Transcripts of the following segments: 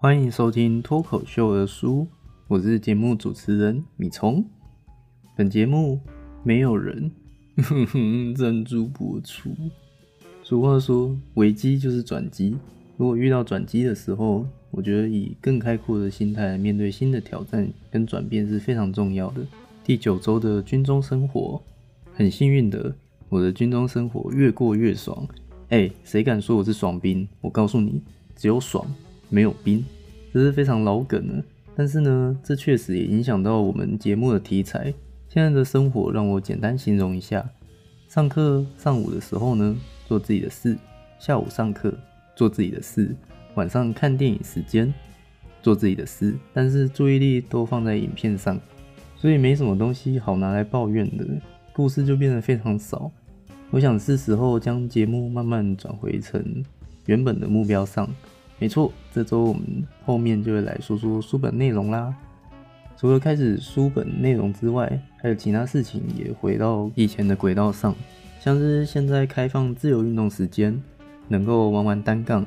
欢迎收听脱口秀的书，我是节目主持人米虫。本节目没有人呵呵赞助播出。俗话说，危机就是转机。如果遇到转机的时候，我觉得以更开阔的心态面对新的挑战跟转变是非常重要的。第九周的军中生活，很幸运的，我的军中生活越过越爽。哎，谁敢说我是爽兵？我告诉你，只有爽。没有兵，这是非常老梗了。但是呢，这确实也影响到我们节目的题材。现在的生活让我简单形容一下：上课上午的时候呢，做自己的事；下午上课做自己的事；晚上看电影时间做自己的事。但是注意力都放在影片上，所以没什么东西好拿来抱怨的，故事就变得非常少。我想是时候将节目慢慢转回成原本的目标上。没错，这周我们后面就会来说说书本内容啦。除了开始书本内容之外，还有其他事情也回到以前的轨道上，像是现在开放自由运动时间，能够玩玩单杠，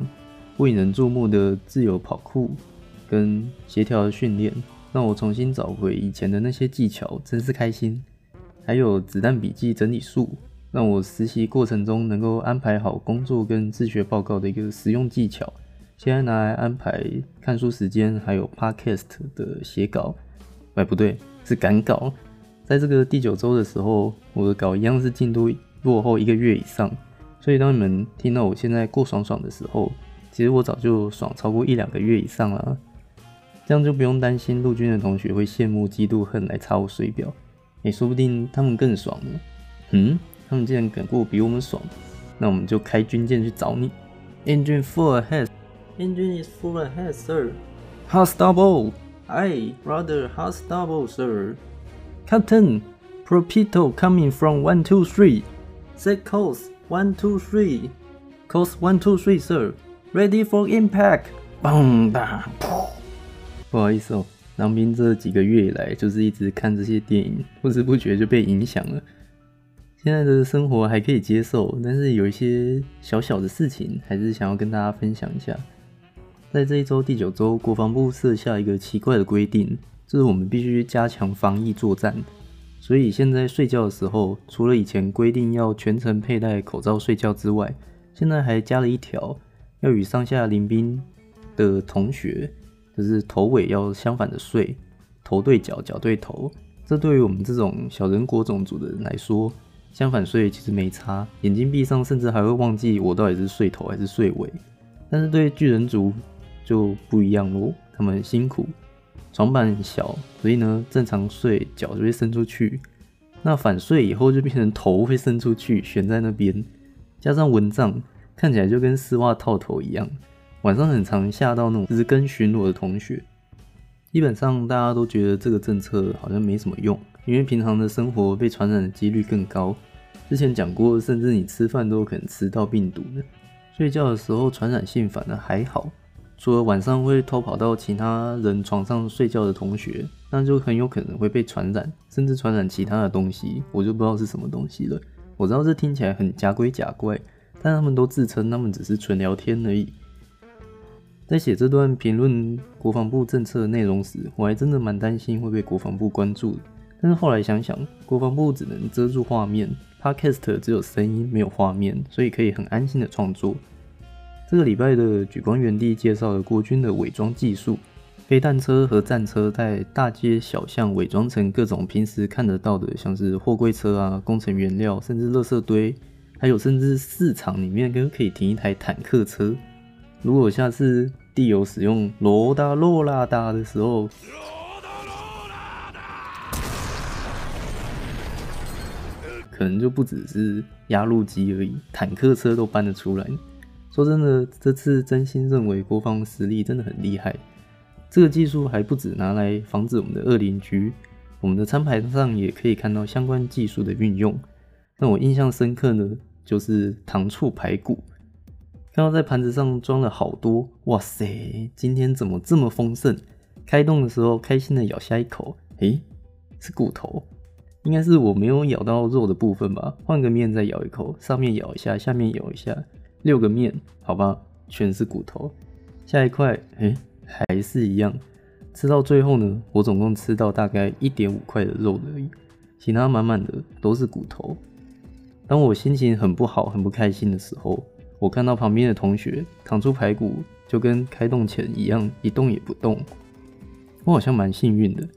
不引人注目的自由跑酷跟协调的训练，让我重新找回以前的那些技巧，真是开心。还有子弹笔记整理术，让我实习过程中能够安排好工作跟自学报告的一个实用技巧。现在拿来安排看书时间，还有 podcast 的写稿，哎，不对，是赶稿。在这个第九周的时候，我的稿一样是进度落后一个月以上。所以当你们听到我现在过爽爽的时候，其实我早就爽超过一两个月以上了。这样就不用担心陆军的同学会羡慕、嫉妒、恨来查我水表。哎，说不定他们更爽呢。嗯，他们竟然敢过比我们爽，那我们就开军舰去找你。Engine full ahead。Engine is full ahead, sir. Hard stable. Aye, rather hard stable, sir. Captain, Propito coming from one two three. Set course one two three. Course one two three, sir. Ready for impact. 嘣吧噗！不好意思哦，当兵这几个月以来，就是一直看这些电影，不知不觉就被影响了。现在的生活还可以接受，但是有一些小小的事情，还是想要跟大家分享一下。 在这一周第九周，国防部设下一个奇怪的规定，就是我们必须加强防疫作战。所以现在睡觉的时候，除了以前规定要全程佩戴口罩睡觉之外，现在还加了一条，要与上下邻兵的同学，就是头尾要相反的睡，头对脚，脚对头。这对于我们这种小人国种族的人来说，相反睡其实没差，眼睛闭上甚至还会忘记我到底是睡头还是睡尾。但是对巨人族，就不一样喽，他们很辛苦，床板很小，所以呢，正常睡脚就会伸出去，那反睡以后就变成头会伸出去，悬在那边，加上蚊帐，看起来就跟丝袜套头一样。晚上很常吓到那种日更巡逻的同学。基本上大家都觉得这个政策好像没什么用，因为平常的生活被传染的几率更高。之前讲过，甚至你吃饭都有可能吃到病毒的，睡觉的时候传染性反而还好。除了晚上会偷跑到其他人床上睡觉的同学，那就很有可能会被传染，甚至传染其他的东西，我就不知道是什么东西了。我知道这听起来很假鬼假怪，但他们都自称他们只是纯聊天而已。在写这段评论国防部政策的内容时，我还真的蛮担心会被国防部关注的。但是后来想想，国防部只能遮住画面，Podcast 只有声音没有画面，所以可以很安心的创作。这个礼拜的举光原地介绍了国军的伪装技术，飞弹车和战车在大街小巷伪装成各种平时看得到的，像是货柜车啊、工程原料，甚至垃圾堆，还有甚至市场里面都可以停一台坦克车。如果下次地友使用罗达罗拉达的时候，可能就不只是压路机而已，坦克车都搬得出来。说真的，这次真心认为国防实力真的很厉害。这个技术还不止拿来防止我们的恶邻居，我们的餐盘上也可以看到相关技术的运用。让我印象深刻呢，就是糖醋排骨，看到在盘子上装了好多，哇塞，今天怎么这么丰盛？开动的时候，开心的咬下一口，诶，是骨头，应该是我没有咬到肉的部分吧？换个面再咬一口，上面咬一下，下面咬一下。六个面，好吧，全是骨头。下一块，诶，还是一样，吃到最后呢，我总共吃到大概一点五块的肉而已，其他满满的都是骨头。当我心情很不好、很不开心的时候，我看到旁边的同学扛出排骨，就跟开动前一样，一动也不动。我好像蛮幸运的，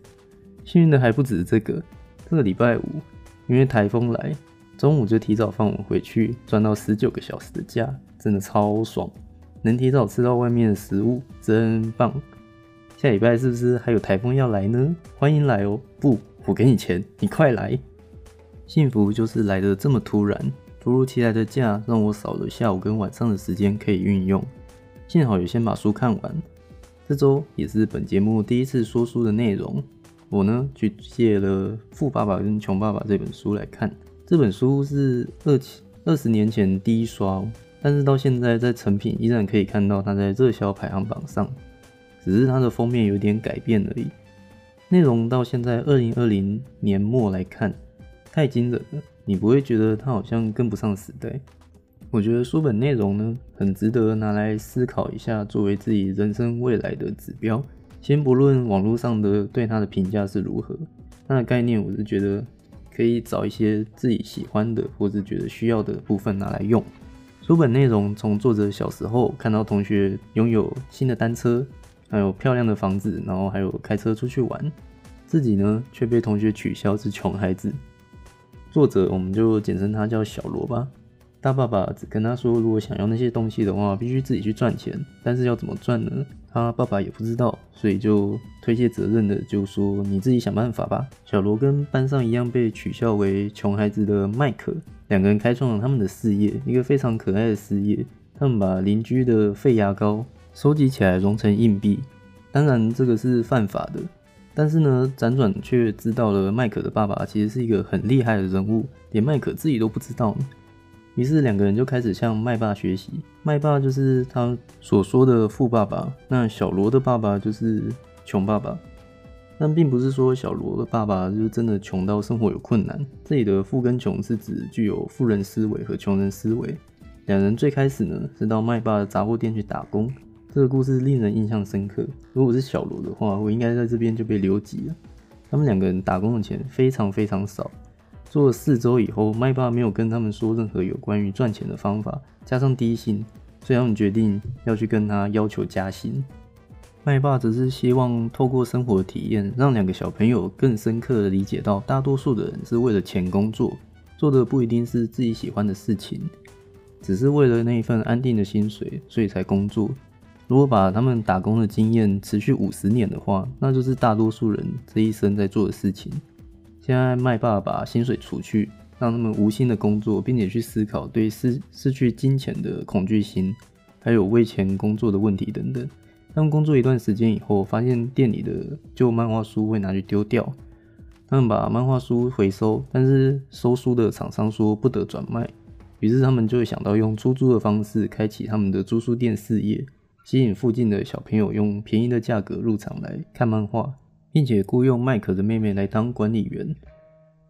幸运的还不止这个。这个礼拜五，因为台风来，中午就提早放我回去，赚到十九个小时的假，真的超爽。能提早吃到外面的食物，真棒。下礼拜是不是还有台风要来呢？欢迎来哦！不，我给你钱，你快来。幸福就是来的这么突然，突如其来的假让我少了下午跟晚上的时间可以运用。幸好有先把书看完。这周也是本节目第一次说书的内容，我呢去借了《富爸爸跟穷爸爸》这本书来看。这本书是二二十年前第一刷，但是到现在在成品依然可以看到它在热销排行榜上，只是它的封面有点改变而已。内容到现在二零二零年末来看。太惊人了，你不会觉得它好像跟不上时代？我觉得书本内容呢，很值得拿来思考一下，作为自己人生未来的指标。先不论网络上的对它的评价是如何，它的概念我是觉得可以找一些自己喜欢的或是觉得需要的部分拿来用。书本内容从作者小时候看到同学拥有新的单车，还有漂亮的房子，然后还有开车出去玩，自己呢却被同学取笑是穷孩子。作者，我们就简称他叫小罗吧。大爸爸只跟他说，如果想要那些东西的话，必须自己去赚钱。但是要怎么赚呢？他爸爸也不知道，所以就推卸责任的就说：“你自己想办法吧。”小罗跟班上一样被取笑为穷孩子的麦克，两个人开创了他们的事业，一个非常可爱的事业。他们把邻居的废牙膏收集起来融成硬币，当然这个是犯法的。但是呢，辗转却知道了麦克的爸爸其实是一个很厉害的人物，连麦克自己都不知道。于是两个人就开始向麦爸学习。麦爸就是他所说的富爸爸，那小罗的爸爸就是穷爸爸。但并不是说小罗的爸爸就是真的穷到生活有困难。这里的富跟穷是指具有富人思维和穷人思维。两人最开始呢是到麦爸的杂货店去打工。这个故事令人印象深刻。如果是小罗的话，我应该在这边就被留级了。他们两个人打工的钱非常非常少。做了四周以后，麦爸没有跟他们说任何有关于赚钱的方法，加上低薪，所以他们决定要去跟他要求加薪。麦爸只是希望透过生活体验，让两个小朋友更深刻的理解到，大多数的人是为了钱工作，做的不一定是自己喜欢的事情，只是为了那一份安定的薪水，所以才工作。如果把他们打工的经验持续五十年的话，那就是大多数人这一生在做的事情。现在麦爸把薪水除去，让他们无心的工作，并且去思考对失失去金钱的恐惧心，还有为钱工作的问题等等。他们工作一段时间以后，发现店里的旧漫画书会拿去丢掉，他们把漫画书回收，但是收书的厂商说不得转卖，于是他们就会想到用出租的方式开启他们的租书店事业。吸引附近的小朋友用便宜的价格入场来看漫画，并且雇佣麦可的妹妹来当管理员。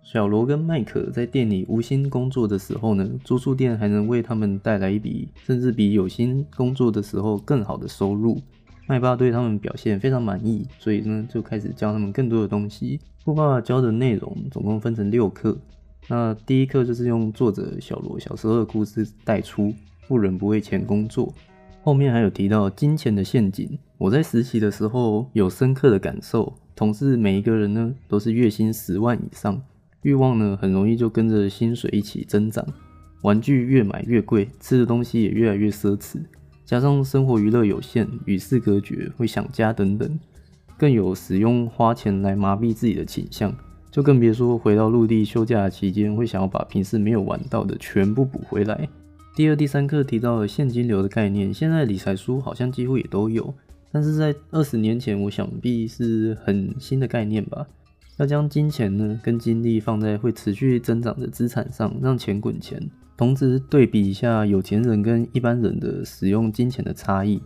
小罗跟麦可在店里无心工作的时候呢，租宿店还能为他们带来一笔甚至比有心工作的时候更好的收入。麦爸对他们表现非常满意，所以呢就开始教他们更多的东西。富爸爸教的内容总共分成六课，那第一课就是用作者小罗小时候的故事带出，富人不为钱工作。后面还有提到金钱的陷阱，我在实习的时候有深刻的感受。同事每一个人呢都是月薪十万以上，欲望呢很容易就跟着薪水一起增长，玩具越买越贵，吃的东西也越来越奢侈，加上生活娱乐有限，与世隔绝，会想家等等，更有使用花钱来麻痹自己的倾向，就更别说回到陆地休假期间会想要把平时没有玩到的全部补回来。第二、第三课提到了现金流的概念，现在理财书好像几乎也都有，但是在二十年前，我想必是很新的概念吧。要将金钱呢跟精力放在会持续增长的资产上，让钱滚钱，同时对比一下有钱人跟一般人的使用金钱的差异，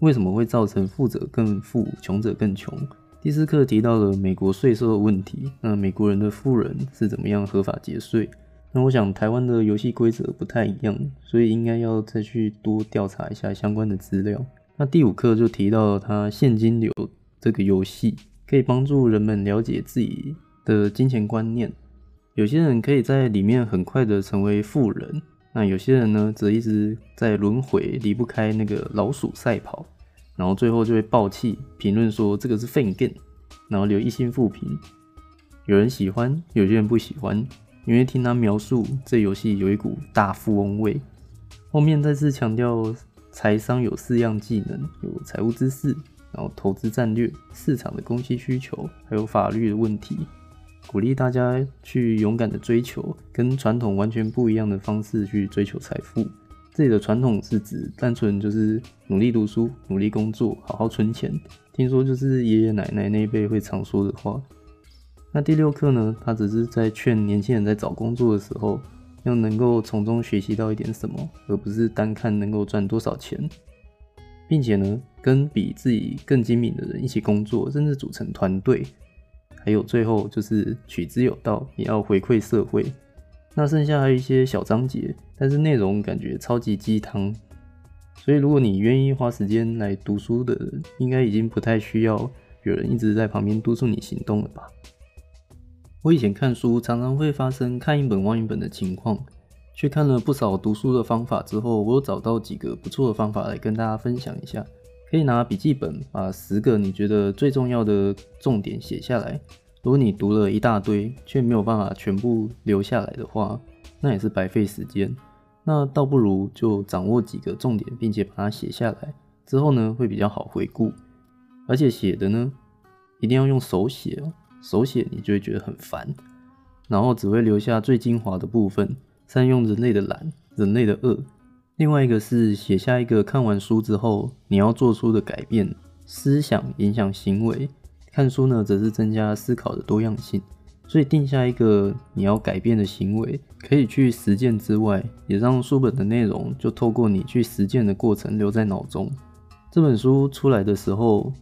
为什么会造成富者更富，穷者更穷？第四课提到了美国税收的问题，那美国人的富人是怎么样合法节税？那我想台湾的游戏规则不太一样，所以应该要再去多调查一下相关的资料。那第五课就提到他现金流这个游戏，可以帮助人们了解自己的金钱观念。有些人可以在里面很快的成为富人，那有些人呢，则一直在轮回，离不开那个老鼠赛跑，然后最后就会爆气评论说这个是废 game，然后留一星负评。有人喜欢，有些人不喜欢，因为听他描述这游戏有一股大富翁味。后面再次强调，财商有四样技能，有财务知识，然后投资战略、市场的供需需求，还有法律的问题。鼓励大家去勇敢的追求，跟传统完全不一样的方式去追求财富。这里的传统是指单纯就是努力读书、努力工作、好好存钱。听说就是爷爷奶奶那一辈会常说的话。那第六课呢？他只是在劝年轻人在找工作的时候，要能够从中学习到一点什么，而不是单看能够赚多少钱，并且呢，跟比自己更精明的人一起工作，甚至组成团队。还有最后就是取之有道，也要回馈社会。那剩下还有一些小章节，但是内容感觉超级鸡汤。所以如果你愿意花时间来读书的人，应该已经不太需要有人一直在旁边督促你行动了吧？我以前看书常常会发生看一本忘一本的情况，去看了不少读书的方法之后，我有找到几个不错的方法来跟大家分享一下。可以拿笔记本把十个你觉得最重要的重点写下来。如果你读了一大堆却没有办法全部留下来的话，那也是白费时间。那倒不如就掌握几个重点，并且把它写下来，之后呢会比较好回顾。而且写的呢一定要用手写哦，手写你就会觉得很烦，然后只会留下最精华的部分，善用人类的懒，人类的恶。另外一个是写下一个看完书之后你要做出的改变，思想影响行为。看书呢，则是增加思考的多样性。所以定下一个你要改变的行为，可以去实践之外，也让书本的内容就透过你去实践的过程留在脑中。这本书出来的时候，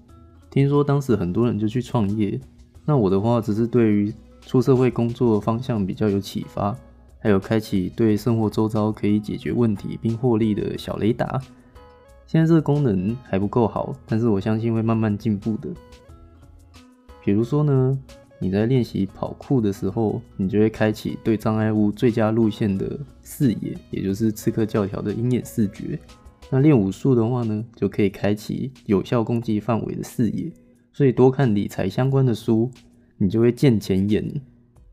听说当时很多人就去创业。那我的话，只是对于出社会工作方向比较有启发。还有开启对生活周遭可以解决问题并获利的小雷达。现在这个功能还不够好，但是我相信会慢慢进步的。比如说呢，你在练习跑酷的时候，你就会开启对障碍物最佳路线的视野，也就是刺客教条的鹰眼视觉。那练武术的话呢，就可以开启有效攻击范围的视野。所以多看理财相关的书，你就会见钱眼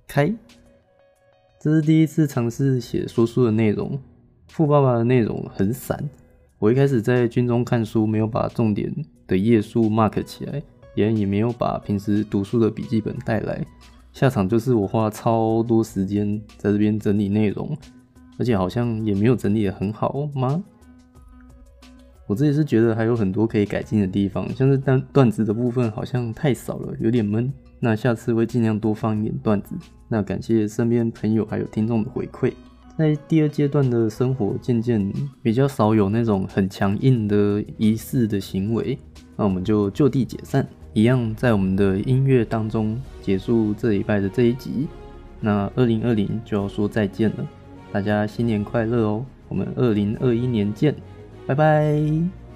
开。这是第一次尝试写说书的内容，富爸爸的内容很散。我一开始在军中看书，没有把重点的页数 mark 起来，也也没有把平时读书的笔记本带来，下场就是我花超多时间在这边整理内容，而且好像也没有整理得很好吗？我自己是觉得还有很多可以改进的地方，像是段段子的部分好像太少了，有点闷。那下次会尽量多放一点段子。那感谢身边朋友还有听众的回馈。在第二阶段的生活，渐渐比较少有那种很强硬的仪式的行为。那我们就就地解散，一样在我们的音乐当中结束这礼拜的这一集。那二零二零就要说再见了，大家新年快乐哦！我们二零二一年见，拜拜。